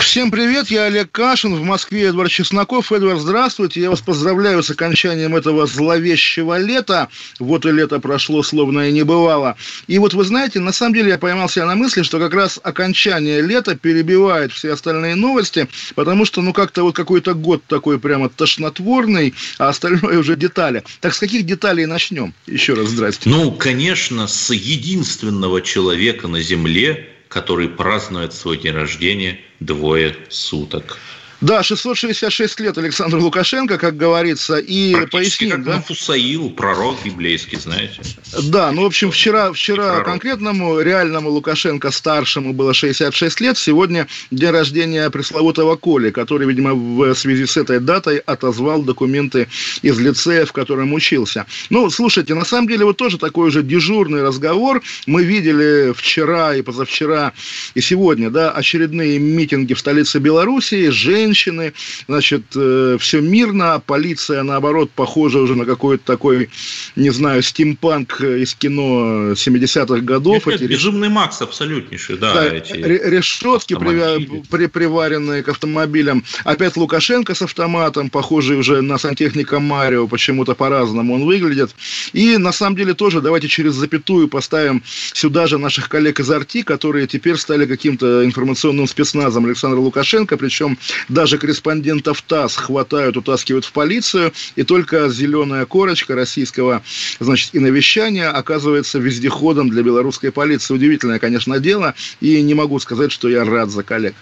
Всем привет, я Олег Кашин, в Москве Эдвард Чесноков. Эдвард, здравствуйте, я вас поздравляю с окончанием этого зловещего лета. Вот и лето прошло, словно и не бывало. И вот вы знаете, на самом деле я поймал себя на мысли, что как раз окончание лета перебивает все остальные новости, потому что, ну, как-то вот какой-то год такой прямо тошнотворный, а остальное уже детали. Так с каких деталей начнем? Еще раз здрасте. Ну, конечно, с единственного человека на Земле, который празднует свой день рождения двое суток. Да, 666 лет Александр Лукашенко, как говорится, и поясним, как да? Мафусаил, пророк библейский, знаете. Да, ну, в общем, вчера, вчера конкретному реальному Лукашенко старшему было 66 лет. Сегодня день рождения пресловутого Коли, который, видимо, в связи с этой датой отозвал документы из лицея, в котором учился. Ну, слушайте, на самом деле, вот тоже такой уже дежурный разговор. Мы видели вчера и позавчера, и сегодня, да, очередные митинги в столице Белоруссии, женщины, значит, все мирно, а полиция, наоборот, похожа уже на какой-то такой, не знаю, стимпанк из кино 70-х годов. Нет, Эти нет, безумный Макс абсолютнейший, да. да, эти ре- решетки, автомобили. при- приваренные к автомобилям. Опять Лукашенко с автоматом, похожий уже на сантехника Марио, почему-то по-разному он выглядит. И на самом деле тоже давайте через запятую поставим сюда же наших коллег из Арти, которые теперь стали каким-то информационным спецназом Александра Лукашенко, причем даже корреспондентов ТАСС хватают, утаскивают в полицию, и только зеленая корочка российского, значит, и навещания оказывается вездеходом для белорусской полиции. Удивительное, конечно, дело, и не могу сказать, что я рад за коллег.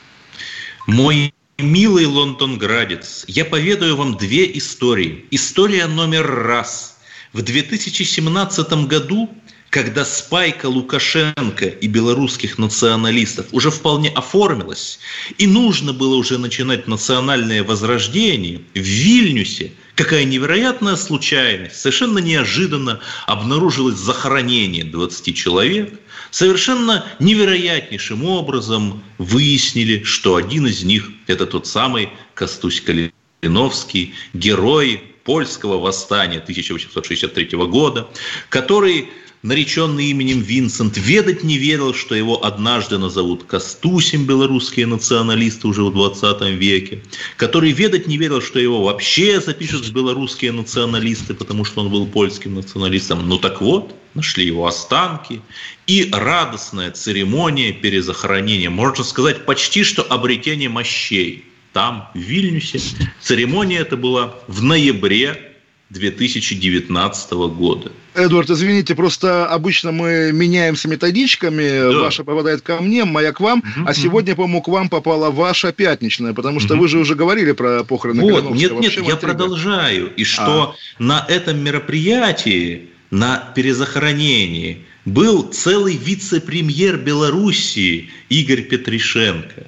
Мой милый лондонградец, я поведаю вам две истории. История номер раз. В 2017 году, когда спайка Лукашенко и белорусских националистов уже вполне оформилась, и нужно было уже начинать национальное возрождение, в Вильнюсе какая невероятная случайность, совершенно неожиданно обнаружилось захоронение 20 человек, совершенно невероятнейшим образом выяснили, что один из них – это тот самый Костусь Калиновский, герой польского восстания 1863 года, который нареченный именем Винсент, ведать не ведал, что его однажды назовут Костусем белорусские националисты уже в 20 веке, который ведать не ведал, что его вообще запишут в белорусские националисты, потому что он был польским националистом. Ну так вот, нашли его останки, и радостная церемония перезахоронения, можно сказать, почти что обретение мощей. Там, в Вильнюсе, церемония эта была в ноябре 2019 года. Эдвард, извините, просто обычно мы меняемся методичками. Да. Ваша попадает ко мне, моя к вам. Мгм, а сегодня, по-моему, к вам попала ваша пятничная, потому что Мгм. вы же уже говорили про похороны Вот, нет, нет, Вообще я интрига. продолжаю. И что на этом мероприятии, на перезахоронении, был целый вице-премьер Белоруссии Игорь Петришенко.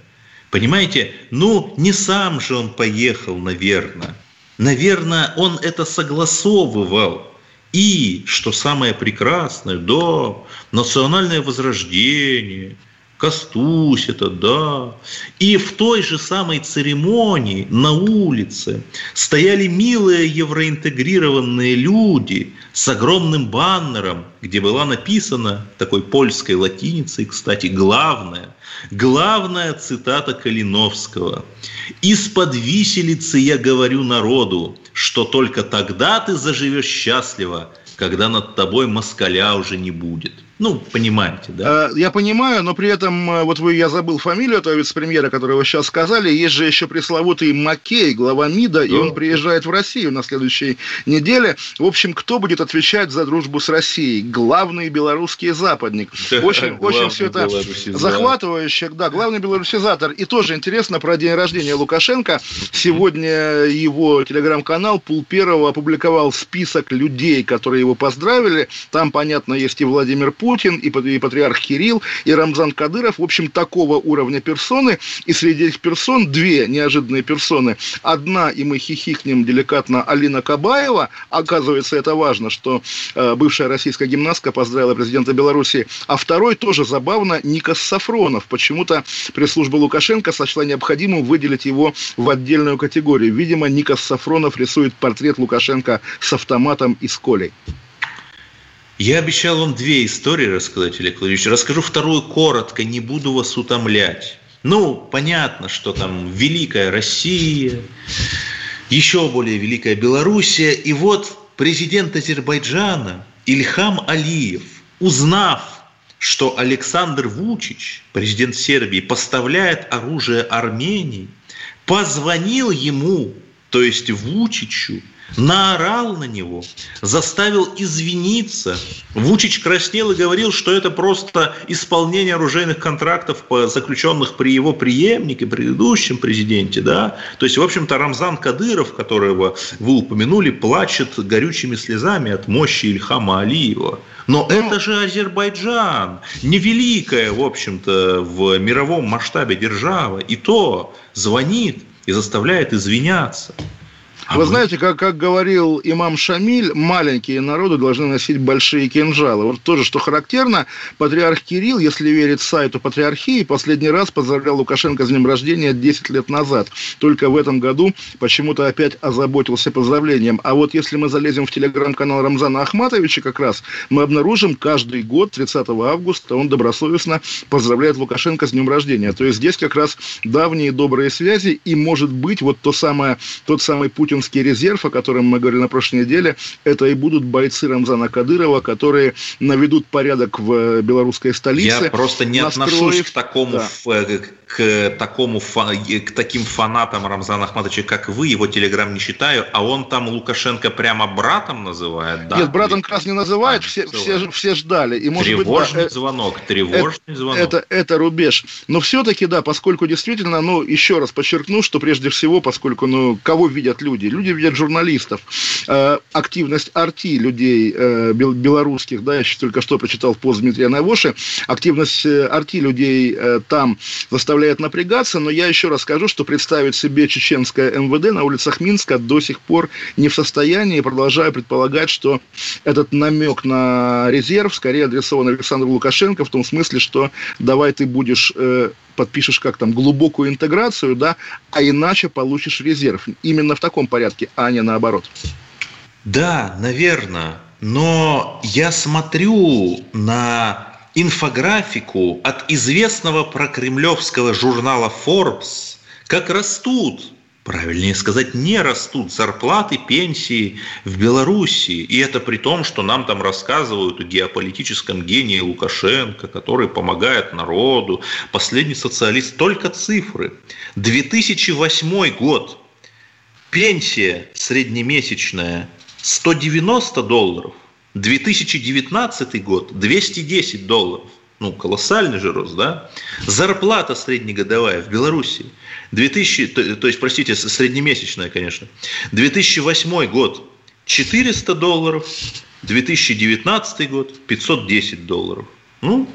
Понимаете, ну не сам же он поехал, наверное. Наверное, он это согласовывал. И, что самое прекрасное, да, национальное возрождение, Костусь это, да. И в той же самой церемонии на улице стояли милые евроинтегрированные люди с огромным баннером, где была написана такой польской латиницей, кстати, главная, главная цитата Калиновского. «Из-под виселицы я говорю народу, что только тогда ты заживешь счастливо, когда над тобой москаля уже не будет». Ну, понимаете, да? Э, Я понимаю, но при этом, э, вот вы, я забыл фамилию этого вице-премьера, которого сейчас сказали, есть же еще пресловутый Маккей, глава МИДа, и Да. он приезжает в Россию на следующей неделе. В общем, кто будет отвечать за дружбу с Россией? Главный белорусский западник. Очень, очень все это захватывающе. Да, главный белорусизатор. И тоже интересно про день рождения Лукашенко. Сегодня его телеграм-канал Пул Первого опубликовал список людей, которые его поздравили. Там, понятно, есть и Владимир Путин, Путин, и патриарх Кирилл, и Рамзан Кадыров. В общем, такого уровня персоны. И среди этих персон две неожиданные персоны. Одна, и мы хихикнем деликатно, Алина Кабаева. Оказывается, это важно, что э, бывшая российская гимнастка поздравила президента Беларуси. А второй тоже забавно, Никас Сафронов. Почему-то пресс-служба Лукашенко сочла необходимым выделить его в отдельную категорию. Видимо, Никас Сафронов рисует портрет Лукашенко с автоматом и с колей. Я обещал вам две истории рассказать, Олег Владимирович. Расскажу вторую коротко, не буду вас утомлять. Ну, понятно, что там Великая Россия, еще более Великая Белоруссия. И вот президент Азербайджана Ильхам Алиев, узнав, что Александр Вучич, президент Сербии, поставляет оружие Армении, позвонил ему, то есть Вучичу, наорал на него, заставил извиниться. Вучич краснел и говорил, что это просто исполнение оружейных контрактов, заключенных при его преемнике, предыдущем президенте. Да? То есть, в общем-то, Рамзан Кадыров, которого вы упомянули, плачет горючими слезами от мощи Ильхама Алиева. Но ну, это же Азербайджан, невеликая, в общем-то, в мировом масштабе держава. И то звонит и заставляет извиняться. Вы знаете, как, как говорил имам Шамиль, маленькие народы должны носить большие кинжалы. Вот тоже, что характерно, патриарх Кирилл, если верить сайту патриархии, последний раз поздравлял Лукашенко с днем рождения 10 лет назад. Только в этом году почему-то опять озаботился поздравлением. А вот если мы залезем в телеграм-канал Рамзана Ахматовича как раз, мы обнаружим каждый год, 30 августа, он добросовестно поздравляет Лукашенко с днем рождения. То есть здесь как раз давние добрые связи и, может быть, вот то самое, тот самый Путин Путинский резерв, о котором мы говорили на прошлой неделе, это и будут бойцы Рамзана Кадырова, которые наведут порядок в э, белорусской столице. Я просто не настроив... отношусь к такому, да. Э, к такому к таким фанатам Рамзана Ахматовича, как вы, его телеграм не читаю, а он там Лукашенко прямо братом называет, да? Нет, братом как раз не называет, а, все, все, все ждали. И, может тревожный быть, да, звонок, тревожный это, звонок. Это, это рубеж. Но все-таки, да, поскольку действительно, ну, еще раз подчеркну, что прежде всего, поскольку, ну, кого видят люди? Люди видят журналистов. Э, активность арти людей э, белорусских, да, я еще только что прочитал пост Дмитрия Навоши, активность э, арти людей там заставляет напрягаться, но я еще раз скажу, что представить себе чеченское МВД на улицах Минска до сих пор не в состоянии, продолжаю предполагать, что этот намек на резерв скорее адресован Александру Лукашенко в том смысле, что давай ты будешь подпишешь как там глубокую интеграцию, да, а иначе получишь резерв. Именно в таком порядке, а не наоборот. Да, наверное. Но я смотрю на инфографику от известного прокремлевского журнала Forbes, как растут правильнее сказать, не растут зарплаты, пенсии в Беларуси. И это при том, что нам там рассказывают о геополитическом гении Лукашенко, который помогает народу. Последний социалист. Только цифры. 2008 год. Пенсия среднемесячная 190 долларов – 2019 год 210 долларов. Ну, колоссальный же рост, да? Зарплата среднегодовая в Беларуси 2000, то, то есть, простите, среднемесячная, конечно. 2008 год 400 долларов, 2019 год 510 долларов. Ну,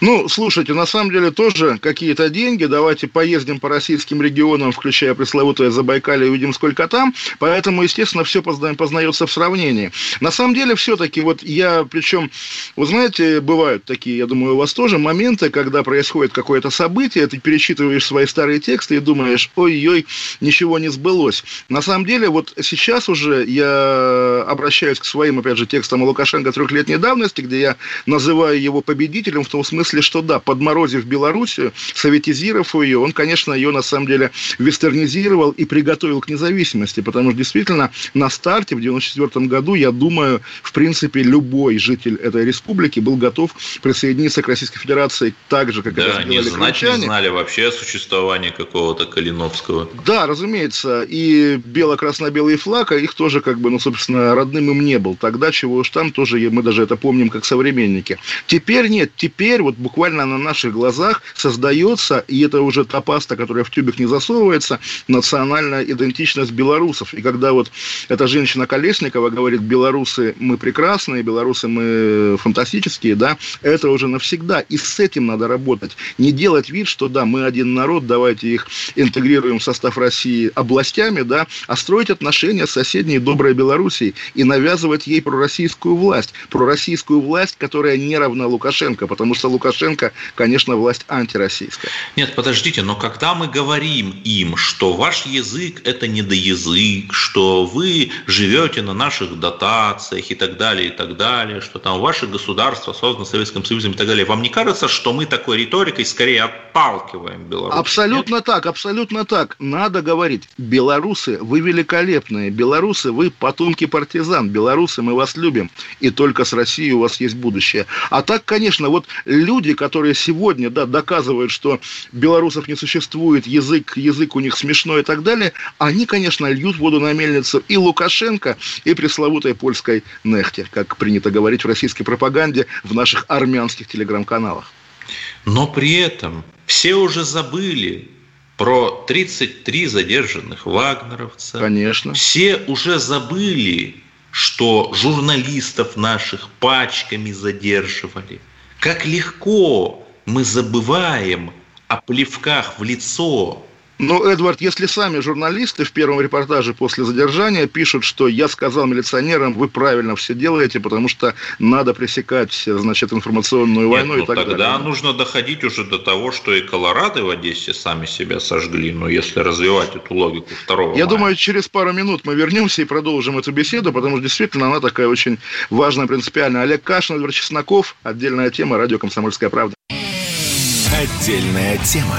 ну, слушайте, на самом деле тоже какие-то деньги. Давайте поездим по российским регионам, включая пресловутое Забайкалье, увидим, сколько там. Поэтому, естественно, все познается в сравнении. На самом деле, все-таки, вот я, причем, вы знаете, бывают такие, я думаю, у вас тоже моменты, когда происходит какое-то событие, ты перечитываешь свои старые тексты и думаешь, ой-ой, ничего не сбылось. На самом деле, вот сейчас уже я обращаюсь к своим, опять же, текстам Лукашенко трехлетней давности, где я называю его победителем в том смысле, что да, подморозив Белоруссию, советизировав ее, он, конечно, ее на самом деле вестернизировал и приготовил к независимости, потому что действительно на старте в 1994 году, я думаю, в принципе, любой житель этой республики был готов присоединиться к Российской Федерации так же, как да, это сделали не не знали вообще о существовании какого-то Калиновского. Да, разумеется, и бело-красно-белый флаг, а их тоже, как бы, ну, собственно, родным им не был. Тогда, чего уж там, тоже мы даже это помним как современники. Теперь нет, теперь теперь вот буквально на наших глазах создается, и это уже та паста, которая в тюбик не засовывается, национальная идентичность белорусов. И когда вот эта женщина Колесникова говорит, белорусы мы прекрасные, белорусы мы фантастические, да, это уже навсегда. И с этим надо работать. Не делать вид, что да, мы один народ, давайте их интегрируем в состав России областями, да, а строить отношения с соседней доброй Белоруссией и навязывать ей пророссийскую власть. Пророссийскую власть, которая не равна Лукашенко, потому что Лукашенко, конечно, власть антироссийская. Нет, подождите, но когда мы говорим им, что ваш язык – это недоязык, что вы живете на наших дотациях и так далее, и так далее, что там ваше государство создано Советским Союзом и так далее, вам не кажется, что мы такой риторикой скорее отталкиваем Беларусь? Абсолютно Нет? так, абсолютно так. Надо говорить, белорусы, вы великолепные, белорусы, вы потомки партизан, белорусы, мы вас любим, и только с Россией у вас есть будущее. А так, конечно, вот люди, которые сегодня да, доказывают, что белорусов не существует, язык, язык у них смешной и так далее, они, конечно, льют воду на мельницу и Лукашенко, и пресловутой польской нехте, как принято говорить в российской пропаганде в наших армянских телеграм-каналах. Но при этом все уже забыли про 33 задержанных вагнеровца. Конечно. Все уже забыли, что журналистов наших пачками задерживали. Как легко мы забываем о плевках в лицо, но, Эдвард, если сами журналисты в первом репортаже после задержания пишут, что я сказал милиционерам, вы правильно все делаете, потому что надо пресекать, значит, информационную Нет, войну ну, и так тогда далее. Тогда нужно доходить уже до того, что и Колорадо в Одессе сами себя сожгли, но если развивать эту логику второго Я мая. думаю, через пару минут мы вернемся и продолжим эту беседу, потому что действительно она такая очень важная, принципиальная. Олег Кашин, Эдвард Чесноков, отдельная тема, радио «Комсомольская правда». Отдельная тема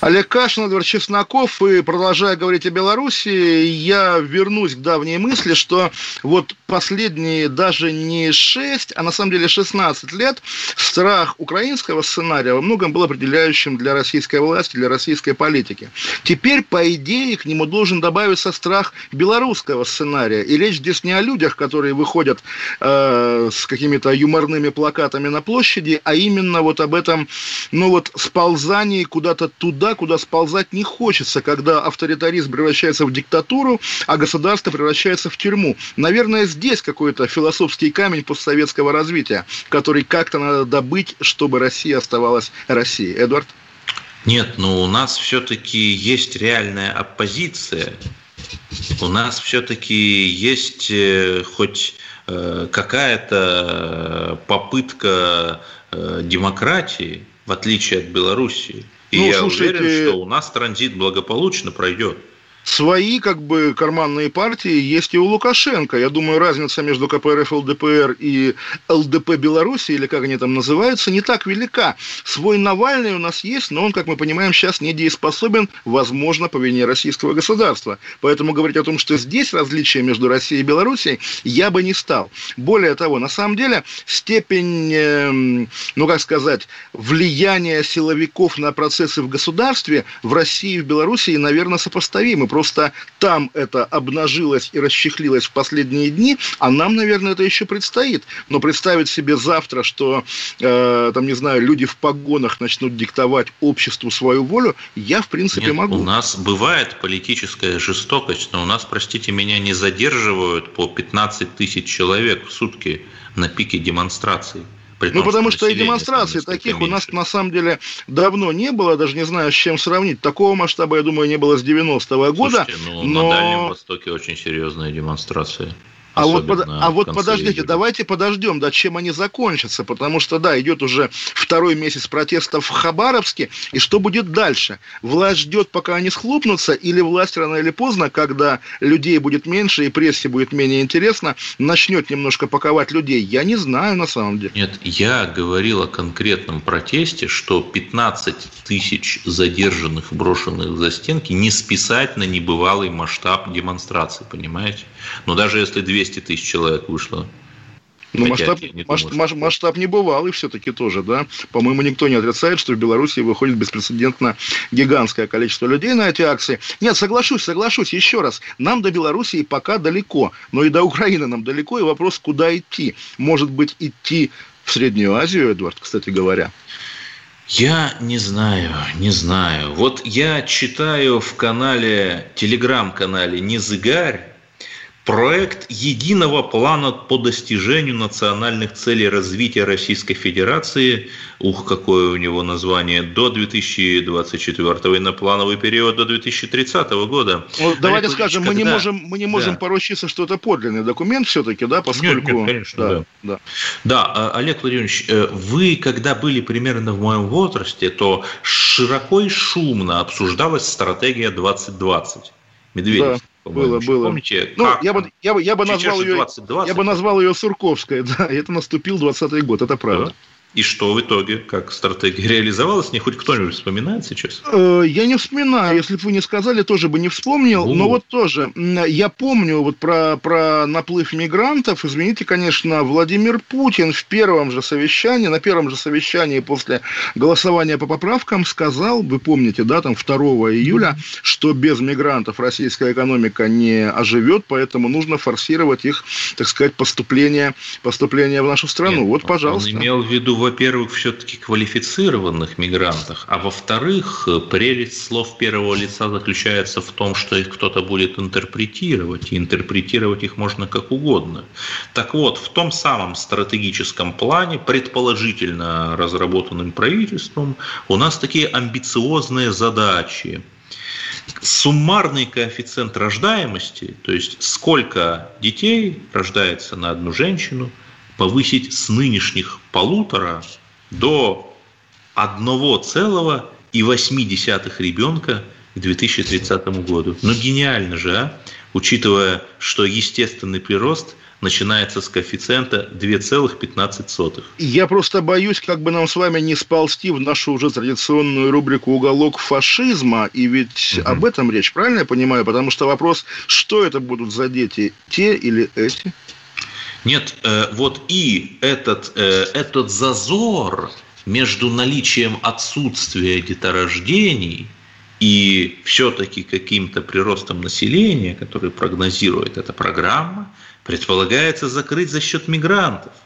Олег Кашин, Эдвард Чесноков. И продолжая говорить о Беларуси, я вернусь к давней мысли, что вот последние даже не 6, а на самом деле 16 лет страх украинского сценария во многом был определяющим для российской власти, для российской политики. Теперь, по идее, к нему должен добавиться страх белорусского сценария. И речь здесь не о людях, которые выходят э, с какими-то юморными плакатами на площади, а именно вот об этом, ну вот, сползании куда-то туда, туда, куда сползать не хочется, когда авторитаризм превращается в диктатуру, а государство превращается в тюрьму. Наверное, здесь какой-то философский камень постсоветского развития, который как-то надо добыть, чтобы Россия оставалась Россией. Эдвард? Нет, но у нас все-таки есть реальная оппозиция. У нас все-таки есть э, хоть э, какая-то попытка э, демократии, в отличие от Белоруссии. И ну, я слушайте, уверен, что у нас транзит благополучно пройдет свои как бы карманные партии есть и у Лукашенко. Я думаю, разница между КПРФ, ЛДПР и ЛДП Беларуси, или как они там называются, не так велика. Свой Навальный у нас есть, но он, как мы понимаем, сейчас недееспособен, возможно, по вине российского государства. Поэтому говорить о том, что здесь различия между Россией и Белоруссией, я бы не стал. Более того, на самом деле, степень, э, ну как сказать, влияния силовиков на процессы в государстве в России и в Белоруссии, наверное, сопоставимы Просто там это обнажилось и расчехлилось в последние дни, а нам, наверное, это еще предстоит. Но представить себе завтра, что, э, там, не знаю, люди в погонах начнут диктовать обществу свою волю, я, в принципе, Нет, могу. У нас бывает политическая жестокость, но у нас, простите меня, не задерживают по 15 тысяч человек в сутки на пике демонстраций. При ну, потому что и демонстраций таких меньше. у нас на самом деле давно не было, даже не знаю, с чем сравнить. Такого масштаба, я думаю, не было с 90-го года. Слушайте, ну, но... на Дальнем Востоке очень серьезные демонстрации. А вот, под, а вот подождите, июля. давайте подождем, да, чем они закончатся, потому что, да, идет уже второй месяц протестов в Хабаровске, и что будет дальше? Власть ждет, пока они схлопнутся, или власть рано или поздно, когда людей будет меньше и прессе будет менее интересно, начнет немножко паковать людей? Я не знаю на самом деле. Нет, я говорил о конкретном протесте, что 15 тысяч задержанных, брошенных за стенки не списать на небывалый масштаб демонстрации, понимаете? Но даже если 200 тысяч человек вышло ну, масштаб, не масштаб, думаю, масштаб не бывалый все-таки тоже, да. По-моему, никто не отрицает, что в Беларуси выходит беспрецедентно гигантское количество людей на эти акции. Нет, соглашусь, соглашусь, еще раз. Нам до Белоруссии пока далеко, но и до Украины нам далеко, и вопрос, куда идти. Может быть, идти в Среднюю Азию, Эдвард, кстати говоря. Я не знаю, не знаю. Вот я читаю в канале, телеграм-канале «Незыгарь», Проект единого плана по достижению национальных целей развития Российской Федерации, ух, какое у него название, до 2024 и на плановый период до 2030 года. Ну, давайте скажем, когда... мы не можем, мы не можем да. поручиться, что это подлинный документ все-таки, да, поскольку... Нет, нет, конечно, да. Да. да. да, а, Олег Владимирович, э, вы, когда были примерно в моем возрасте, то широко и шумно обсуждалась стратегия 2020. Медведев. Да было, было. Помните, ну, я бы, я бы, я бы назвал ее, 20, 20. я бы назвал ее Сурковская, да, это наступил 20 год, это правда. Да. И что в итоге, как стратегия реализовалась? Не хоть кто-нибудь вспоминает сейчас? Э, я не вспоминаю. Если бы вы не сказали, тоже бы не вспомнил. У. Но вот тоже, я помню вот про, про наплыв мигрантов. Извините, конечно, Владимир Путин в первом же совещании, на первом же совещании после голосования по поправкам сказал, вы помните, да, там 2 июля, что без мигрантов российская экономика не оживет, поэтому нужно форсировать их, так сказать, поступление, поступление в нашу страну. Нет, вот, пожалуйста. Он имел в виду во-первых, все-таки квалифицированных мигрантах, а во-вторых, прелесть слов первого лица заключается в том, что их кто-то будет интерпретировать, и интерпретировать их можно как угодно. Так вот, в том самом стратегическом плане, предположительно разработанным правительством, у нас такие амбициозные задачи суммарный коэффициент рождаемости, то есть сколько детей рождается на одну женщину – повысить с нынешних полутора до одного целого и восьми десятых ребенка к 2030 году. Ну гениально же, а? Учитывая, что естественный прирост начинается с коэффициента 2,15. Я просто боюсь, как бы нам с вами не сползти в нашу уже традиционную рубрику «Уголок фашизма», и ведь угу. об этом речь, правильно я понимаю? Потому что вопрос, что это будут за дети, те или эти? Нет, э, вот и этот, э, этот зазор между наличием отсутствия деторождений и все-таки каким-то приростом населения, который прогнозирует эта программа, предполагается закрыть за счет мигрантов –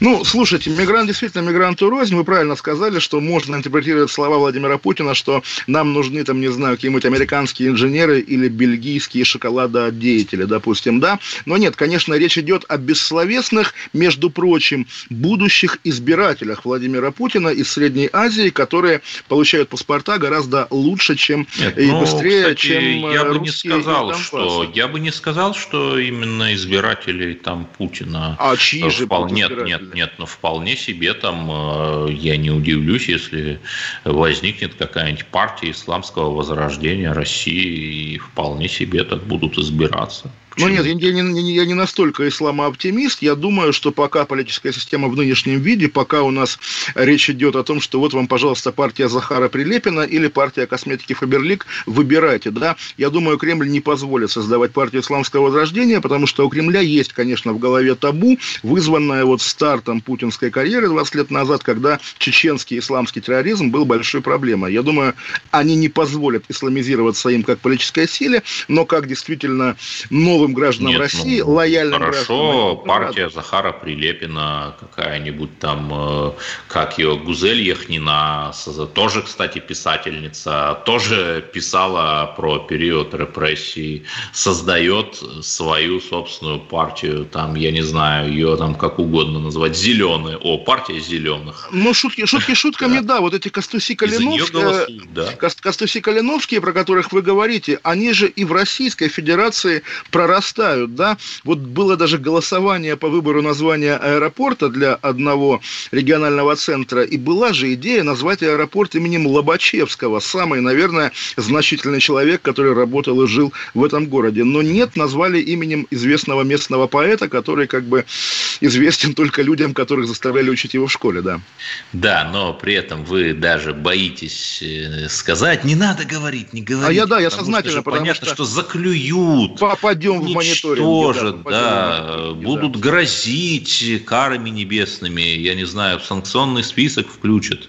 ну, слушайте, мигрант действительно мигранту рознь. Вы правильно сказали, что можно интерпретировать слова Владимира Путина, что нам нужны, там, не знаю, какие-нибудь американские инженеры или бельгийские шоколадодеятели, допустим, да. Но нет, конечно, речь идет о бессловесных, между прочим, будущих избирателях Владимира Путина из Средней Азии, которые получают паспорта гораздо лучше, чем нет, и ну, быстрее, кстати, чем я бы не сказал, что я бы не сказал, что именно избиратели там Путина. А чьи же вполне нет, нет, нет, но вполне себе там э, я не удивлюсь, если возникнет какая-нибудь партия исламского возрождения России и вполне себе так будут избираться. Ну нет, я, я, не, я не настолько исламооптимист. Я думаю, что пока политическая система в нынешнем виде, пока у нас речь идет о том, что вот вам, пожалуйста, партия Захара Прилепина или партия косметики Фаберлик, выбирайте, да. Я думаю, Кремль не позволит создавать партию исламского возрождения, потому что у Кремля есть, конечно, в голове табу, вызванное вот стартом путинской карьеры 20 лет назад, когда чеченский исламский терроризм был большой проблемой. Я думаю, они не позволят исламизироваться им как политической силе, но как действительно новый новым гражданам Нет, России, ну, лояльным хорошо, гражданам. партия. Захара Прилепина, какая-нибудь там, э, как ее, Гузель Яхнина, тоже, кстати, писательница, тоже писала про период репрессий, создает свою собственную партию, там, я не знаю, ее там как угодно назвать, зеленые, о, партия зеленых. Ну, шутки, шутки шутками, да, вот эти Костуси Калиновские, да. Костуси Калиновские, про которых вы говорите, они же и в Российской Федерации про нарастают, да. Вот было даже голосование по выбору названия аэропорта для одного регионального центра, и была же идея назвать аэропорт именем Лобачевского, самый, наверное, значительный человек, который работал и жил в этом городе. Но нет, назвали именем известного местного поэта, который как бы известен только людям, которых заставляли учить его в школе, да. Да, но при этом вы даже боитесь э, сказать, не надо говорить, не говорить. А я, да, я сознательно, что потому понятно, что... что заклюют. Попадем мониторинг. Да, да, будут да. грозить карами небесными, я не знаю, в санкционный список включат.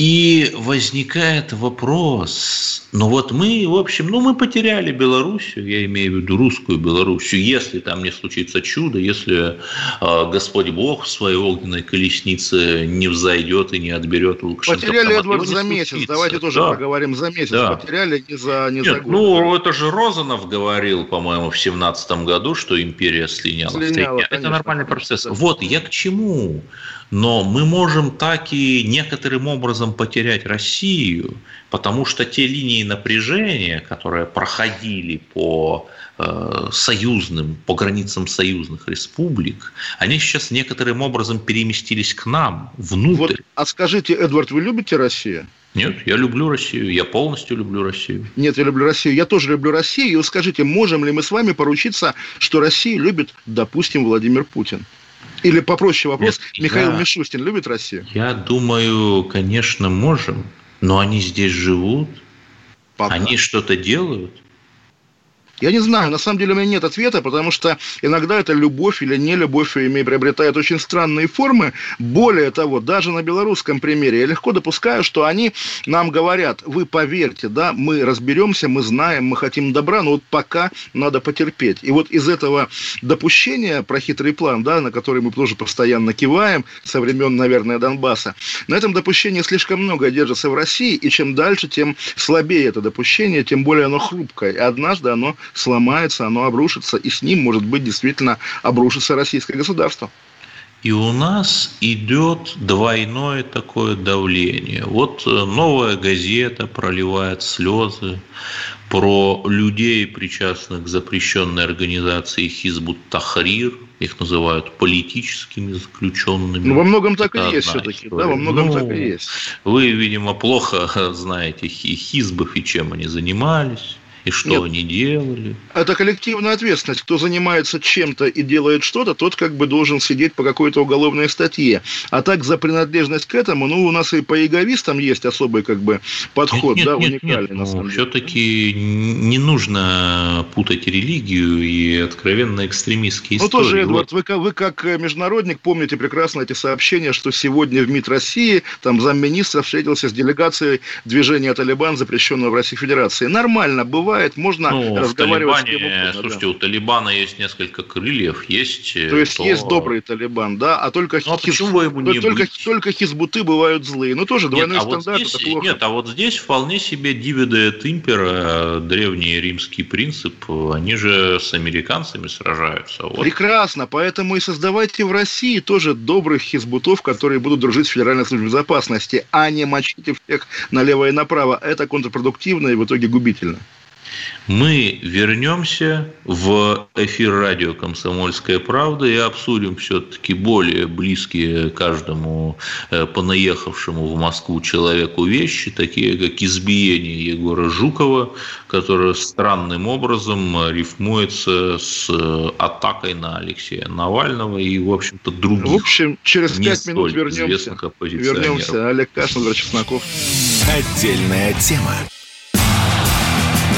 И возникает вопрос, ну вот мы, в общем, ну мы потеряли Белоруссию, я имею в виду русскую Белоруссию, если там не случится чудо, если э, Господь Бог в своей огненной колеснице не взойдет и не отберет Лукашенко. Потеряли, Эдвард, за месяц, случится. давайте тоже да. поговорим за месяц, да. потеряли не за, не Нет, за год. Ну, это же Розанов говорил, по-моему, в семнадцатом году, что империя слиняла. слиняла конечно, это нормальный процесс. Да. Вот, я к чему? Но мы можем так и некоторым образом потерять Россию, потому что те линии напряжения, которые проходили по э, союзным, по границам союзных республик, они сейчас некоторым образом переместились к нам, внутрь. Вот, а скажите, Эдвард, вы любите Россию? Нет, я люблю Россию, я полностью люблю Россию. Нет, я люблю Россию, я тоже люблю Россию. И вы скажите, можем ли мы с вами поручиться, что Россию любит, допустим, Владимир Путин? Или попроще вопрос, Нет, Михаил я, Мишустин любит Россию? Я думаю, конечно, можем, но они здесь живут, Пока. они что-то делают. Я не знаю, на самом деле у меня нет ответа, потому что иногда эта любовь или не любовь приобретает очень странные формы. Более того, даже на белорусском примере я легко допускаю, что они нам говорят, вы поверьте, да, мы разберемся, мы знаем, мы хотим добра, но вот пока надо потерпеть. И вот из этого допущения про хитрый план, да, на который мы тоже постоянно киваем со времен, наверное, Донбасса, на этом допущении слишком много держится в России, и чем дальше, тем слабее это допущение, тем более оно хрупкое. И однажды оно сломается, оно обрушится, и с ним, может быть, действительно обрушится российское государство. И у нас идет двойное такое давление. Вот э, новая газета проливает слезы про людей, причастных к запрещенной организации Хизбут Тахрир. Их называют политическими заключенными. Ну, во многом так Это и есть все-таки. Да, во многом ну, так и есть. Вы, видимо, плохо знаете хизбов и чем они занимались. И что Нет. они делали? Это коллективная ответственность. Кто занимается чем-то и делает что-то, тот как бы должен сидеть по какой-то уголовной статье. А так за принадлежность к этому, ну, у нас и по яговистам есть особый как бы подход, нет, да, нет, уникальный нет, на самом деле. Все-таки не нужно путать религию и откровенно экстремистские ну, истории. Ну, тоже, Эдвард, вы, вы как международник помните прекрасно эти сообщения, что сегодня в МИД России там замминистра встретился с делегацией движения «Талибан», запрещенного в Российской Федерации. Нормально, бывает бывает, можно ну, разговаривать с кем угодно. Слушайте, да. у Талибана есть несколько крыльев, есть... То есть то... есть добрый Талибан, да, а только, ну, а хиз... только, только хизбуты бывают злые. Ну тоже двойной нет, а стандарт, вот здесь, это плохо. Нет, а вот здесь вполне себе дивиде импера, древний римский принцип, они же с американцами сражаются. Вот. Прекрасно, поэтому и создавайте в России тоже добрых хизбутов, которые будут дружить с Федеральной службой безопасности, а не мочите всех налево и направо. Это контрпродуктивно и в итоге губительно. Мы вернемся в эфир радио «Комсомольская правда» и обсудим все-таки более близкие каждому э, понаехавшему в Москву человеку вещи, такие как избиение Егора Жукова, которое странным образом рифмуется с атакой на Алексея Навального и, в общем-то, других. В общем, через пять минут вернемся. Вернемся. Олег Кашин, Чесноков. Отдельная тема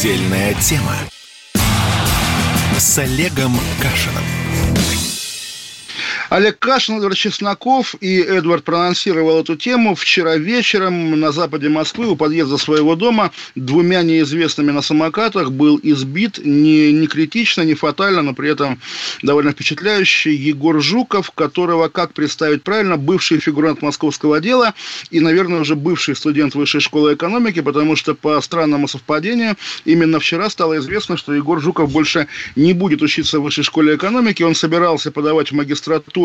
Отдельная тема с Олегом Кашиным. Олег Кашин, Эдвард Чесноков и Эдвард проанонсировал эту тему. Вчера вечером на западе Москвы у подъезда своего дома двумя неизвестными на самокатах был избит не, не критично, не фатально, но при этом довольно впечатляющий Егор Жуков, которого, как представить правильно, бывший фигурант московского дела и, наверное, уже бывший студент высшей школы экономики, потому что по странному совпадению именно вчера стало известно, что Егор Жуков больше не будет учиться в высшей школе экономики. Он собирался подавать в магистратуру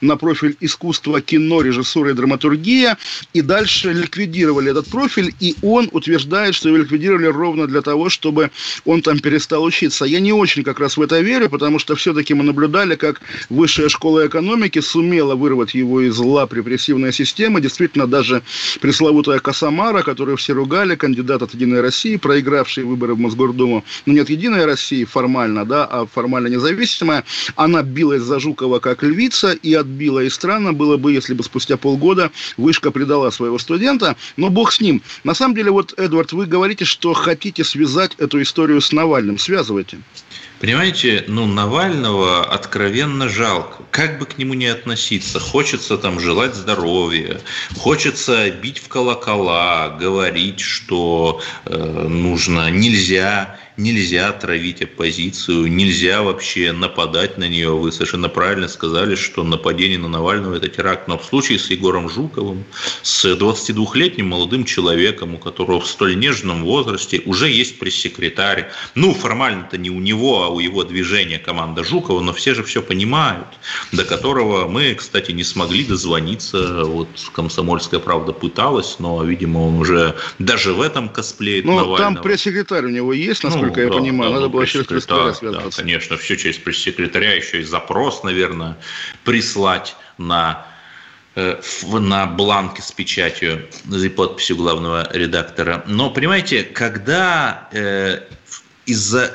на профиль искусства, кино, режиссура и драматургия, и дальше ликвидировали этот профиль, и он утверждает, что его ликвидировали ровно для того, чтобы он там перестал учиться. Я не очень как раз в это верю, потому что все-таки мы наблюдали, как высшая школа экономики сумела вырвать его из лап репрессивной системы. Действительно, даже пресловутая Косомара, которую все ругали, кандидат от «Единой России», проигравший выборы в Мосгордуму, ну, нет «Единой России» формально, да, а формально независимая, она билась за Жукова как львица и отбила. И странно было бы, если бы спустя полгода Вышка предала своего студента, но бог с ним. На самом деле, вот, Эдвард, вы говорите, что хотите связать эту историю с Навальным. Связывайте. Понимаете, ну, Навального откровенно жалко. Как бы к нему ни относиться, хочется там желать здоровья, хочется бить в колокола, говорить, что э, нужно, нельзя нельзя травить оппозицию, нельзя вообще нападать на нее. Вы совершенно правильно сказали, что нападение на Навального – это теракт. Но в случае с Егором Жуковым, с 22-летним молодым человеком, у которого в столь нежном возрасте уже есть пресс-секретарь, ну, формально-то не у него, а у его движения команда Жукова, но все же все понимают, до которого мы, кстати, не смогли дозвониться. Вот «Комсомольская правда» пыталась, но, видимо, он уже даже в этом косплеит ну, Навального. там пресс-секретарь у него есть, насколько насколько ну, я да, понимаю. Да, Надо ну, было через пресс-секретаря связаться. Да, конечно, все через пресс-секретаря, еще и запрос, наверное, прислать на э, на бланке с печатью и подписью главного редактора. Но, понимаете, когда э, из-за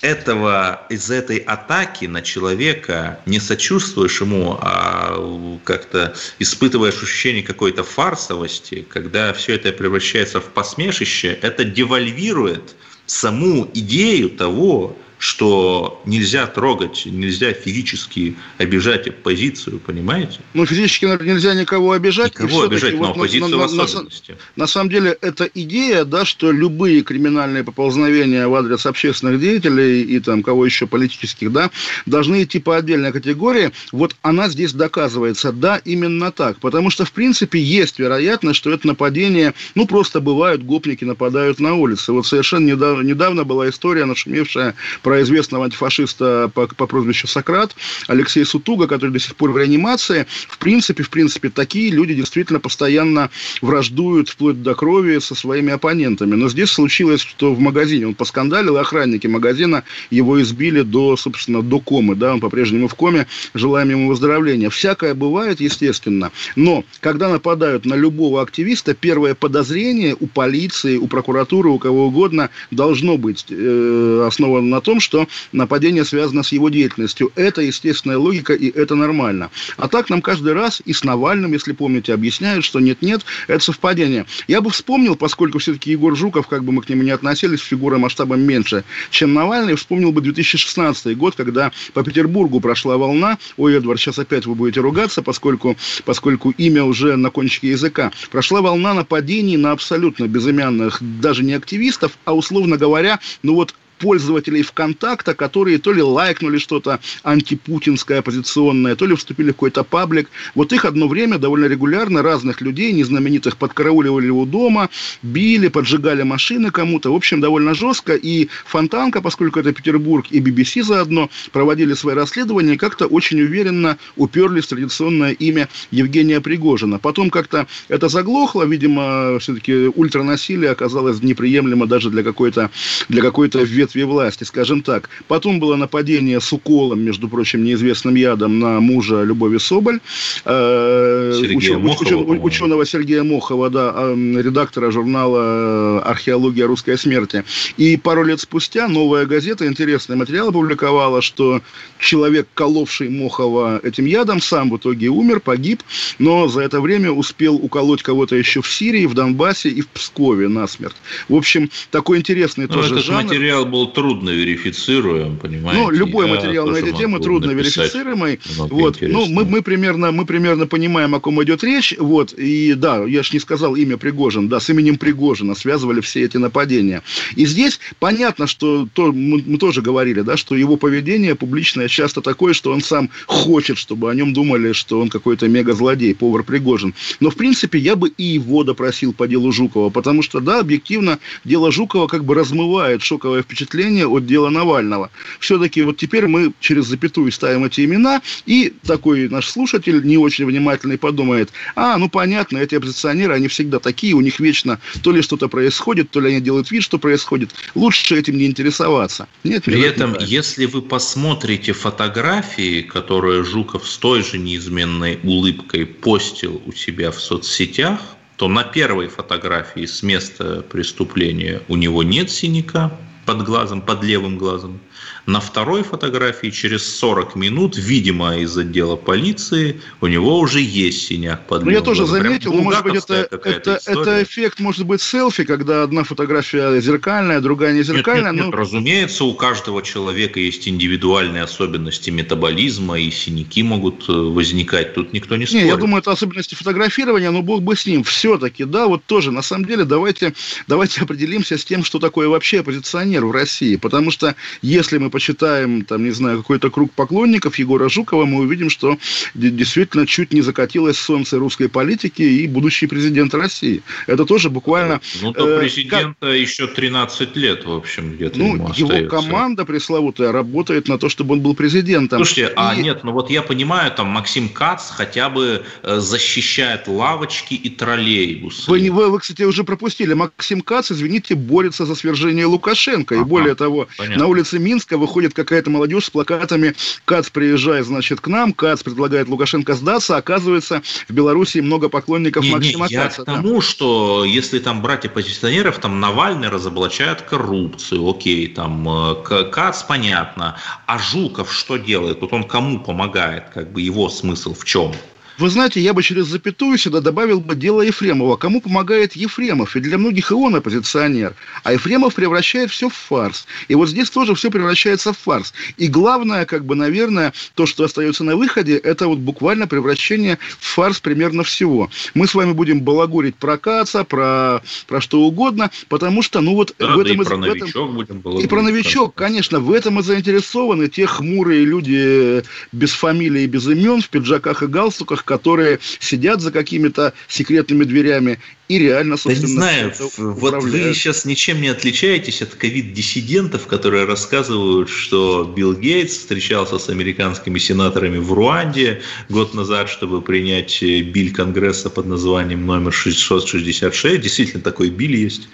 этого, из-за этой атаки на человека не сочувствуешь ему, а как-то испытываешь ощущение какой-то фарсовости, когда все это превращается в посмешище, это девальвирует саму идею того, что нельзя трогать, нельзя физически обижать оппозицию, понимаете? Ну, физически нельзя никого обижать. Никого обижать, но вот оппозицию на, в особенности. На, на самом деле, это идея, да, что любые криминальные поползновения в адрес общественных деятелей и там кого еще политических, да, должны идти по отдельной категории. Вот она здесь доказывается, да, именно так. Потому что, в принципе, есть вероятность, что это нападение, ну, просто бывают, гопники нападают на улице. Вот совершенно недавно, недавно была история, нашумевшая про известного антифашиста по, по прозвищу Сократ, Алексея Сутуга, который до сих пор в реанимации. В принципе, в принципе, такие люди действительно постоянно враждуют вплоть до крови со своими оппонентами. Но здесь случилось, что в магазине он поскандалил, и охранники магазина его избили до, собственно, до комы. Да, он по-прежнему в коме. Желаем ему выздоровления. Всякое бывает, естественно. Но когда нападают на любого активиста, первое подозрение у полиции, у прокуратуры, у кого угодно должно быть э, основано на том, что нападение связано с его деятельностью. Это естественная логика, и это нормально. А так нам каждый раз и с Навальным, если помните, объясняют, что нет-нет, это совпадение. Я бы вспомнил, поскольку все-таки Егор Жуков, как бы мы к нему не относились, фигура масштабом меньше, чем Навальный, вспомнил бы 2016 год, когда по Петербургу прошла волна, ой, Эдвард, сейчас опять вы будете ругаться, поскольку, поскольку имя уже на кончике языка, прошла волна нападений на абсолютно безымянных, даже не активистов, а, условно говоря, ну вот пользователей ВКонтакта, которые то ли лайкнули что-то антипутинское, оппозиционное, то ли вступили в какой-то паблик. Вот их одно время довольно регулярно разных людей, незнаменитых, подкарауливали у дома, били, поджигали машины кому-то. В общем, довольно жестко. И Фонтанка, поскольку это Петербург, и BBC заодно проводили свои расследования, как-то очень уверенно уперлись в традиционное имя Евгения Пригожина. Потом как-то это заглохло, видимо, все-таки ультранасилие оказалось неприемлемо даже для какой-то для какой-то вет ветви власти, скажем так. Потом было нападение с уколом, между прочим, неизвестным ядом на мужа Любови Соболь, э, Сергея уч, Мохова, уч, ученого Сергея Мохова, да, э, редактора журнала «Археология русской смерти». И пару лет спустя новая газета, интересный материал опубликовала, что человек, коловший Мохова этим ядом, сам в итоге умер, погиб, но за это время успел уколоть кого-то еще в Сирии, в Донбассе и в Пскове насмерть. В общем, такой интересный ну, тоже этот жанр. материал был был трудно верифицируем, понимаете? Ну, любой я материал на эти темы трудно верифицируемый. Вот. Ну, мы, мы, примерно, мы примерно понимаем, о ком идет речь. Вот. И да, я же не сказал имя Пригожин. Да, с именем Пригожина связывали все эти нападения. И здесь понятно, что то, мы, мы тоже говорили, да, что его поведение публичное часто такое, что он сам хочет, чтобы о нем думали, что он какой-то мега-злодей, повар Пригожин. Но, в принципе, я бы и его допросил по делу Жукова, потому что, да, объективно, дело Жукова как бы размывает шоковое впечатление от дела Навального. Все-таки вот теперь мы через запятую ставим эти имена, и такой наш слушатель, не очень внимательный, подумает, а, ну понятно, эти оппозиционеры, они всегда такие, у них вечно то ли что-то происходит, то ли они делают вид, что происходит. Лучше этим не интересоваться. Нет, При этом, если вы посмотрите фотографии, которые Жуков с той же неизменной улыбкой постил у себя в соцсетях, то на первой фотографии с места преступления у него нет синяка под глазом, под левым глазом. На второй фотографии через 40 минут, видимо, из отдела полиции, у него уже есть синяк под Ну, я тоже заметил, но, может быть, это, это, это эффект, может быть, селфи, когда одна фотография зеркальная, другая не зеркальная. Нет, нет, нет, ну... разумеется, у каждого человека есть индивидуальные особенности метаболизма, и синяки могут э, возникать, тут никто не спорит. Не, я думаю, это особенности фотографирования, но бог бы с ним. Все-таки, да, вот тоже, на самом деле, давайте, давайте определимся с тем, что такое вообще оппозиционер в России, потому что если мы почитаем, там, не знаю, какой-то круг поклонников Егора Жукова, мы увидим, что действительно чуть не закатилось солнце русской политики и будущий президент России. Это тоже буквально... Ну, то э, президента как... еще 13 лет, в общем, где-то Ну, ему его остается. команда пресловутая работает на то, чтобы он был президентом. Слушайте, и... а нет, ну вот я понимаю, там Максим Кац хотя бы э, защищает лавочки и троллейбусы. Вы, вы, вы, кстати, уже пропустили. Максим Кац, извините, борется за свержение Лукашенко. Ага, и более того, понятно. на улице Минска вы выходит какая-то молодежь с плакатами «Кац приезжает, значит, к нам», «Кац предлагает Лукашенко сдаться», оказывается, в Беларуси много поклонников не, Максима не, я Каца. к тому, да. что если там брать оппозиционеров, там Навальный разоблачает коррупцию, окей, там э, Кац, понятно, а Жуков что делает? Вот он кому помогает, как бы его смысл в чем? Вы знаете, я бы через запятую сюда добавил бы дело Ефремова. Кому помогает Ефремов? И для многих и он оппозиционер. А Ефремов превращает все в фарс. И вот здесь тоже все превращается в фарс. И главное, как бы, наверное, то, что остается на выходе, это вот буквально превращение в фарс примерно всего. Мы с вами будем балагурить про Каца, про, про что угодно, потому что, ну вот... Да, в этом, да и про новичок этом, будем балагурить. И про новичок, конечно, в этом и заинтересованы те хмурые люди без фамилии и без имен, в пиджаках и галстуках, которые сидят за какими-то секретными дверями и реально, собственно... Да не знаю, вот вы сейчас ничем не отличаетесь от ковид-диссидентов, которые рассказывают, что Билл Гейтс встречался с американскими сенаторами в Руанде год назад, чтобы принять биль Конгресса под названием номер 666. Действительно, такой биль есть.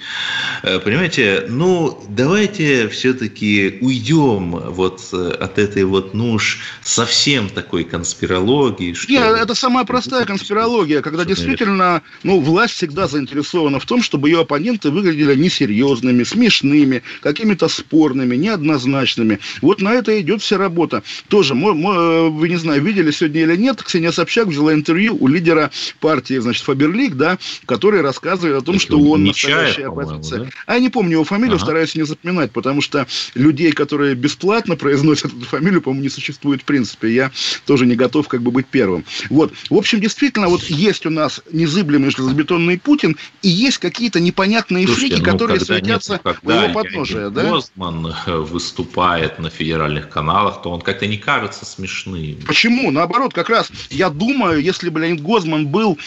Э, понимаете, ну, давайте все-таки уйдем вот э, от этой вот, ну уж совсем такой конспирологии. Что... Нет, это самая простая конспирология, когда действительно, ну, власть всегда заинтересована в том, чтобы ее оппоненты выглядели несерьезными, смешными, какими-то спорными, неоднозначными. Вот на это идет вся работа. Тоже, вы не знаю, видели сегодня или нет, Ксения Собчак взяла интервью у лидера партии, значит, Фаберлик, да, который рассказывает о том, что он настоящая оппозиция. Да? А я не помню его фамилию, ага. стараюсь не запоминать, потому что людей, которые бесплатно произносят эту фамилию, по-моему, не существует в принципе. Я тоже не готов как бы быть первым. Вот. В общем, действительно, вот есть у нас незыблемый железобетонный путь, Путин, и есть какие-то непонятные Слушайте, фрики, ну, которые светятся у его подножия. Да? Гозман э, выступает на федеральных каналах, то он как-то не кажется смешным. Почему? Наоборот, как раз я думаю, если бы Леонид Гозман был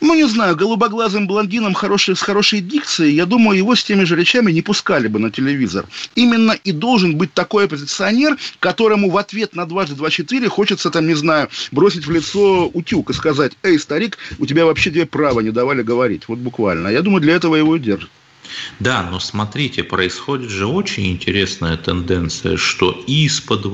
ну, не знаю, голубоглазым блондином хороший, с хорошей дикцией, я думаю, его с теми же речами не пускали бы на телевизор. Именно и должен быть такой оппозиционер, которому в ответ на дважды два четыре хочется, там, не знаю, бросить в лицо утюг и сказать, эй, старик, у тебя вообще две права не давали говорить. Вот буквально. Я думаю, для этого его и держат. Да, но смотрите, происходит же очень интересная тенденция, что из-под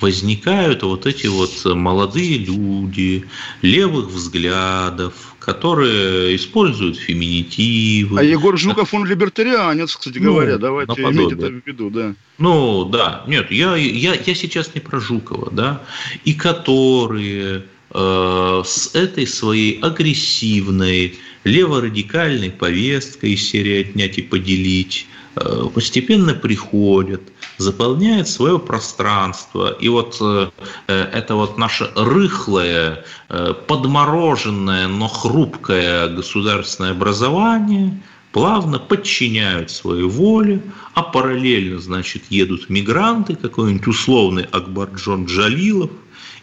возникают вот эти вот молодые люди, левых взглядов, которые используют феминитивы. А Егор Жуков, он либертарианец, кстати ну, говоря, давайте иметь это в виду, да. Ну, да, нет, я, я, я сейчас не про Жукова, да, и которые э, с этой своей агрессивной, леворадикальной повесткой из серии «отнять и поделить», постепенно приходят, заполняют свое пространство. И вот э, это вот наше рыхлое, подмороженное, но хрупкое государственное образование плавно подчиняют своей воле, а параллельно, значит, едут мигранты, какой-нибудь условный Акбарджон Джалилов,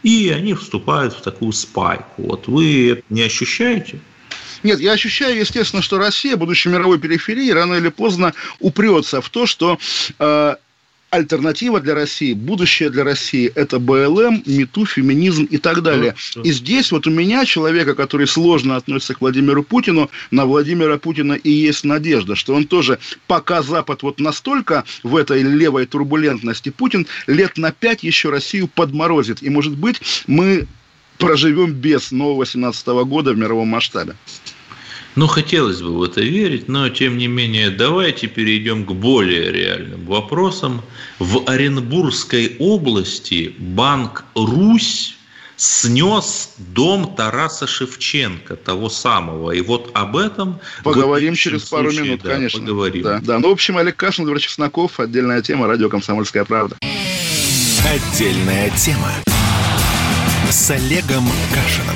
и они вступают в такую спайку. Вот вы не ощущаете? Нет, я ощущаю, естественно, что Россия, будучи мировой периферией, рано или поздно упрется в то, что э, альтернатива для России, будущее для России – это БЛМ, МИТУ, феминизм и так далее. И здесь вот у меня, человека, который сложно относится к Владимиру Путину, на Владимира Путина и есть надежда, что он тоже, пока Запад вот настолько в этой левой турбулентности, Путин лет на пять еще Россию подморозит. И, может быть, мы проживем без нового 17 года в мировом масштабе. Ну, хотелось бы в это верить, но, тем не менее, давайте перейдем к более реальным вопросам. В Оренбургской области банк «Русь» снес дом Тараса Шевченко, того самого. И вот об этом... Поговорим через пару случае, минут, да, конечно. Поговорим. Да, да. Ну, в общем, Олег Кашин, Владимир Чесноков, отдельная тема, радио «Комсомольская правда». Отдельная тема с Олегом Кашиным.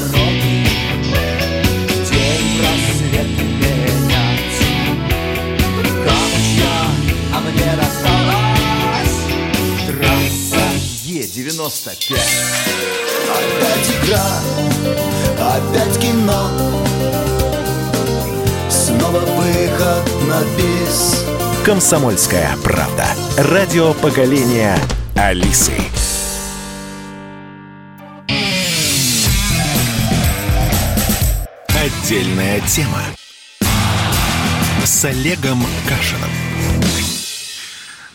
Е95 Опять игра, опять кино Снова выход на бис Комсомольская правда. Радио поколения Алисы. Отдельная тема с Олегом Кашиным.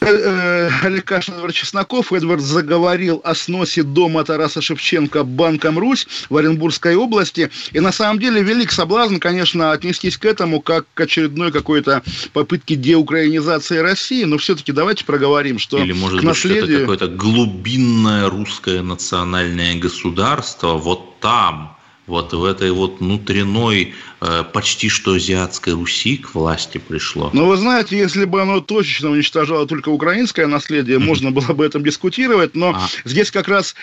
Э, э, Олег Кашин, Эдвард Чесноков. Эдвард заговорил о сносе дома Тараса Шевченко банком «Русь» в Оренбургской области. И на самом деле велик соблазн, конечно, отнестись к этому как к очередной какой-то попытке деукраинизации России. Но все-таки давайте проговорим, что Или, может к наследию... быть, это какое-то глубинное русское национальное государство вот там – вот в этой вот внутренной э, почти что азиатской Руси к власти пришло. Но вы знаете, если бы оно точечно уничтожало только украинское наследие, можно было бы об этом дискутировать, но а. здесь как раз,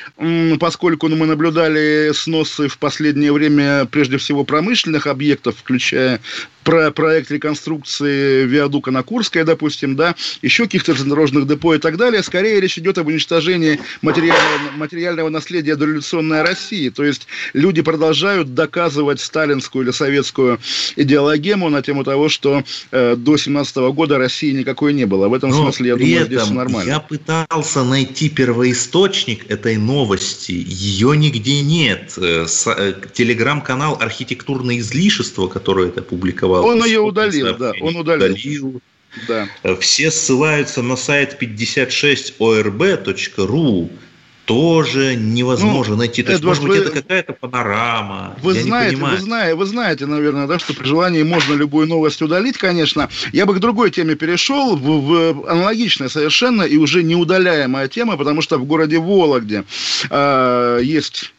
поскольку мы наблюдали сносы в последнее время прежде всего промышленных объектов, включая про проект реконструкции виадука на Курской, допустим, да, еще каких-то железнодорожных депо и так далее, скорее речь идет об уничтожении материального, материального наследия дореволюционной России. То есть люди продолжают доказывать сталинскую или советскую идеологему на тему того, что э, до 17 года России никакой не было. В этом Но смысле, я думаю, этом здесь все нормально. Я пытался найти первоисточник этой новости. Ее нигде нет. Э, э, телеграм-канал «Архитектурное излишество», который это публиковал, опубликовал. Он ее удалил, да, он удалил. удалил. Да. Все ссылаются на сайт 56orb.ru, тоже невозможно ну, найти. То есть, может быть, это какая-то панорама. Вы знаете, вы знаете, вы знаете, наверное, да, что при желании можно любую новость удалить, конечно. Я бы к другой теме перешел, в, в аналогичная совершенно и уже неудаляемая тема, потому что в городе Вологде э, есть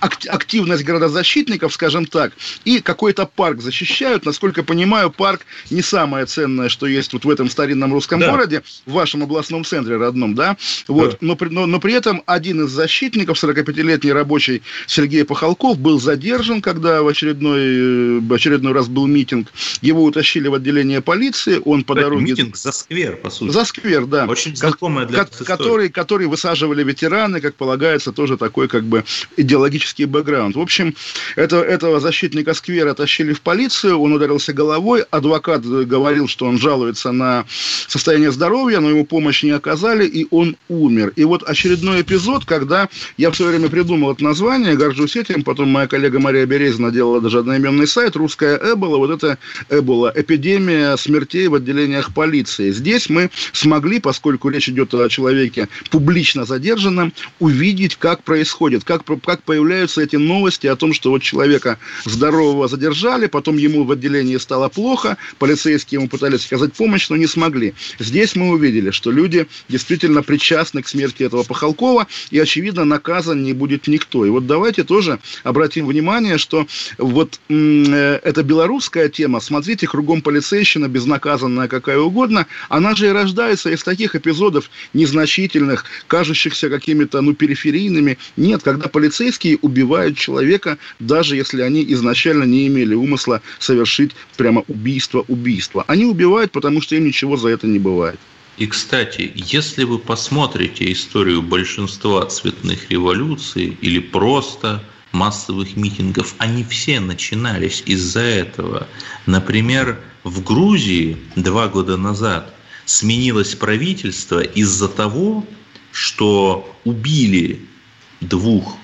активность городозащитников, скажем так, и какой-то парк защищают. Насколько понимаю, парк не самое ценное, что есть вот в этом старинном русском да. городе, в вашем областном центре родном, да? Вот. Да. Но, но, но при этом один из защитников, 45-летний рабочий Сергей Пахалков, был задержан, когда в очередной, в очередной раз был митинг. Его утащили в отделение полиции, он по дороге... Митинг за сквер, по сути. За сквер, да. Очень знакомая для ко- который, который высаживали ветераны, как полагается, тоже такой как бы идеологический бэкграунд. В общем, это, этого защитника сквера тащили в полицию, он ударился головой, адвокат говорил, что он жалуется на состояние здоровья, но ему помощь не оказали, и он умер. И вот очередной эпизод, когда я в свое время придумал это название, горжусь этим, потом моя коллега Мария Березина делала даже одноименный сайт, русская Эбола, вот это Эбола, эпидемия смертей в отделениях полиции. Здесь мы смогли, поскольку речь идет о человеке публично задержанном, увидеть, как происходит, как, как появляются эти новости о том, что вот человека здорового задержали, потом ему в отделении стало плохо, полицейские ему пытались оказать помощь, но не смогли. Здесь мы увидели, что люди действительно причастны к смерти этого Пахалкова, и, очевидно, наказан не будет никто. И вот давайте тоже обратим внимание, что вот э, эта белорусская тема, смотрите, кругом полицейщина, безнаказанная какая угодно, она же и рождается из таких эпизодов незначительных, кажущихся какими-то, ну, периферийными. Нет, когда полицейские убивают человека, даже если они изначально не имели умысла совершить прямо убийство-убийство. Они убивают, потому что им ничего за это не бывает. И, кстати, если вы посмотрите историю большинства цветных революций или просто массовых митингов, они все начинались из-за этого. Например, в Грузии два года назад сменилось правительство из-за того, что убили двух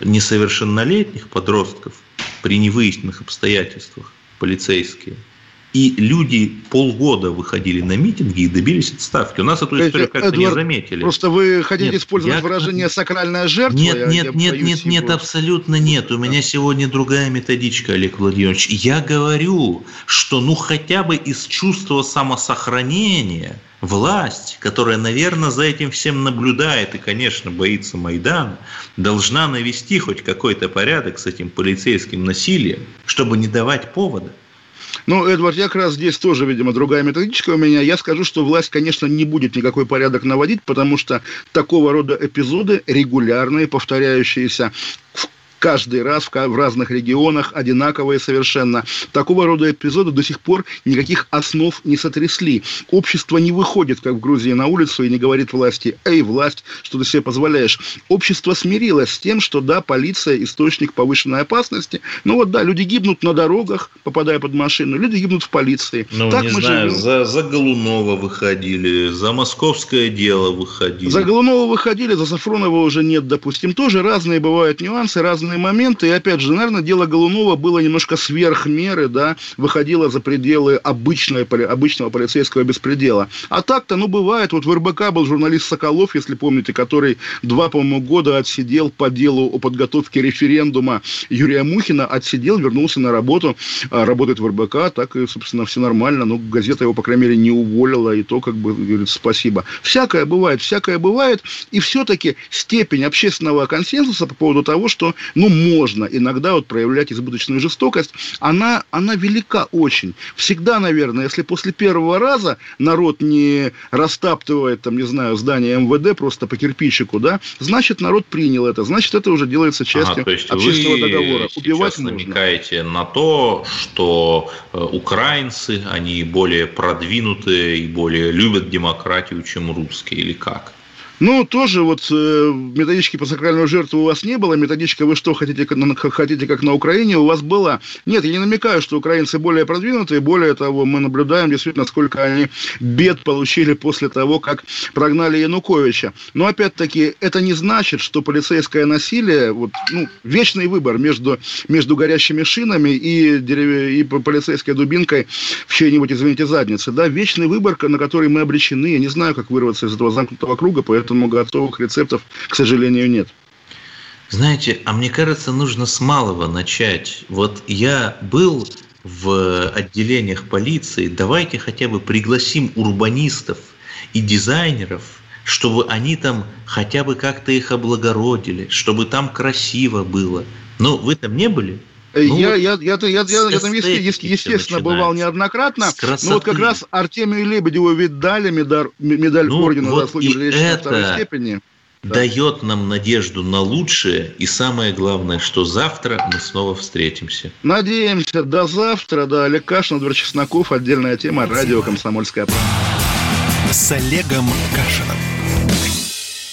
несовершеннолетних подростков при невыясненных обстоятельствах полицейские – и люди полгода выходили на митинги и добились отставки. У нас эту историю как-то не заметили. Просто вы хотите нет, использовать я... выражение «сакральная жертва»? Нет, я, нет, я нет, нет, его... нет, абсолютно нет. У меня сегодня другая методичка, Олег Владимирович. Я говорю, что ну хотя бы из чувства самосохранения власть, которая, наверное, за этим всем наблюдает и, конечно, боится Майдана, должна навести хоть какой-то порядок с этим полицейским насилием, чтобы не давать повода. Ну, Эдвард, я как раз здесь тоже, видимо, другая методичка у меня. Я скажу, что власть, конечно, не будет никакой порядок наводить, потому что такого рода эпизоды регулярные, повторяющиеся каждый раз в, разных регионах, одинаковые совершенно. Такого рода эпизоды до сих пор никаких основ не сотрясли. Общество не выходит, как в Грузии, на улицу и не говорит власти, эй, власть, что ты себе позволяешь. Общество смирилось с тем, что да, полиция – источник повышенной опасности. Ну вот да, люди гибнут на дорогах, попадая под машину, люди гибнут в полиции. Ну, так не мы знаю, живем. за, за Голунова выходили, за московское дело выходили. За Голунова выходили, за Сафронова уже нет, допустим. Тоже разные бывают нюансы, разные разные моменты. И опять же, наверное, дело Голунова было немножко сверх меры, да, выходило за пределы обычной, обычного полицейского беспредела. А так-то, ну, бывает. Вот в РБК был журналист Соколов, если помните, который два, по-моему, года отсидел по делу о подготовке референдума Юрия Мухина, отсидел, вернулся на работу, а, работает в РБК, так и, собственно, все нормально. Ну, газета его, по крайней мере, не уволила, и то, как бы, говорит, спасибо. Всякое бывает, всякое бывает, и все-таки степень общественного консенсуса по поводу того, что ну, можно иногда вот проявлять избыточную жестокость, она, она велика очень. Всегда, наверное, если после первого раза народ не растаптывает, там, не знаю, здание МВД просто по кирпичику, да, значит, народ принял это, значит, это уже делается частью ага, общественного вы договора. Убивать можно. намекаете на то, что э, украинцы, они более продвинутые и более любят демократию, чем русские, или как? Ну, тоже вот э, методички по сакральную жертву у вас не было. Методичка вы что, хотите, хотите как на Украине, у вас была. Нет, я не намекаю, что украинцы более продвинутые. Более того, мы наблюдаем действительно, сколько они бед получили после того, как прогнали Януковича. Но, опять-таки, это не значит, что полицейское насилие, вот, ну, вечный выбор между, между горящими шинами и, дерев... и полицейской дубинкой в чьей-нибудь, извините, заднице. Да, вечный выбор, на который мы обречены. Я не знаю, как вырваться из этого замкнутого круга, поэтому поэтому готовых рецептов, к сожалению, нет. Знаете, а мне кажется, нужно с малого начать. Вот я был в отделениях полиции, давайте хотя бы пригласим урбанистов и дизайнеров, чтобы они там хотя бы как-то их облагородили, чтобы там красиво было. Ну, вы там не были? Ну, я, я, я, я, я, я там, естественно, бывал неоднократно. Но вот как раз Артемию Лебедеву ведь дали медаль, медаль ну, ордена вот заслуги второй степени. Дает да. нам надежду на лучшее. И самое главное, что завтра мы снова встретимся. Надеемся. До завтра. Да, Олег Кашин, Эдвард Чесноков. Отдельная тема. Радио «Комсомольская правда». С Олегом Кашином.